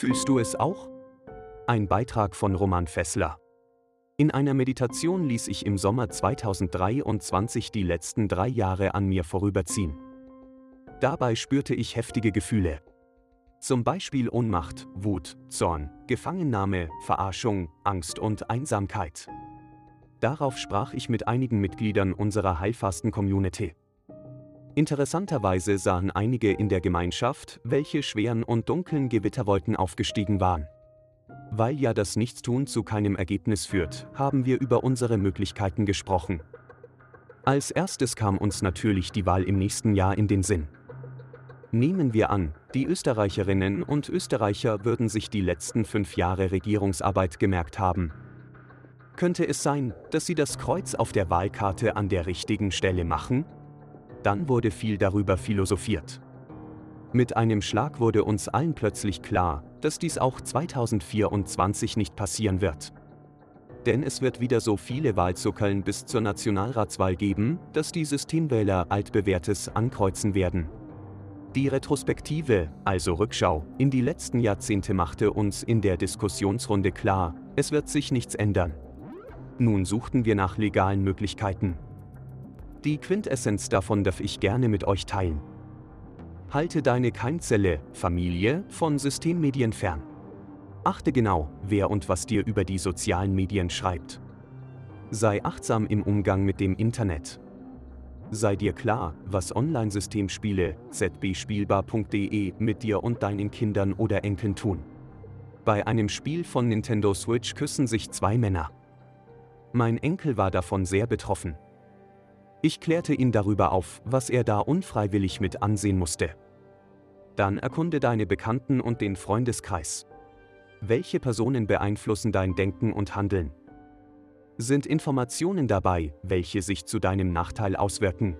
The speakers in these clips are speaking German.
Fühlst du es auch? Ein Beitrag von Roman Fessler. In einer Meditation ließ ich im Sommer 2023 die letzten drei Jahre an mir vorüberziehen. Dabei spürte ich heftige Gefühle. Zum Beispiel Ohnmacht, Wut, Zorn, Gefangennahme, Verarschung, Angst und Einsamkeit. Darauf sprach ich mit einigen Mitgliedern unserer Heilfasten-Community. Interessanterweise sahen einige in der Gemeinschaft, welche schweren und dunklen Gewitterwolken aufgestiegen waren. Weil ja das Nichtstun zu keinem Ergebnis führt, haben wir über unsere Möglichkeiten gesprochen. Als erstes kam uns natürlich die Wahl im nächsten Jahr in den Sinn. Nehmen wir an, die Österreicherinnen und Österreicher würden sich die letzten fünf Jahre Regierungsarbeit gemerkt haben. Könnte es sein, dass sie das Kreuz auf der Wahlkarte an der richtigen Stelle machen? Dann wurde viel darüber philosophiert. Mit einem Schlag wurde uns allen plötzlich klar, dass dies auch 2024 nicht passieren wird. Denn es wird wieder so viele Wahlzuckeln bis zur Nationalratswahl geben, dass die Systemwähler altbewährtes ankreuzen werden. Die Retrospektive, also Rückschau, in die letzten Jahrzehnte machte uns in der Diskussionsrunde klar, es wird sich nichts ändern. Nun suchten wir nach legalen Möglichkeiten. Die Quintessenz davon darf ich gerne mit euch teilen. Halte deine Keimzelle, Familie, von Systemmedien fern. Achte genau, wer und was dir über die sozialen Medien schreibt. Sei achtsam im Umgang mit dem Internet. Sei dir klar, was Online-Systemspiele, zbspielbar.de mit dir und deinen Kindern oder Enkeln tun. Bei einem Spiel von Nintendo Switch küssen sich zwei Männer. Mein Enkel war davon sehr betroffen. Ich klärte ihn darüber auf, was er da unfreiwillig mit ansehen musste. Dann erkunde deine Bekannten und den Freundeskreis. Welche Personen beeinflussen dein Denken und Handeln? Sind Informationen dabei, welche sich zu deinem Nachteil auswirken?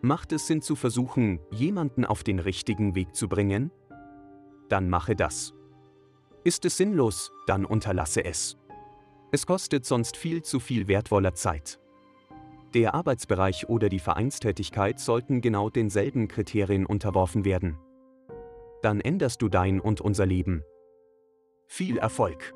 Macht es Sinn zu versuchen, jemanden auf den richtigen Weg zu bringen? Dann mache das. Ist es sinnlos, dann unterlasse es. Es kostet sonst viel zu viel wertvoller Zeit. Der Arbeitsbereich oder die Vereinstätigkeit sollten genau denselben Kriterien unterworfen werden. Dann änderst du dein und unser Leben. Viel Erfolg!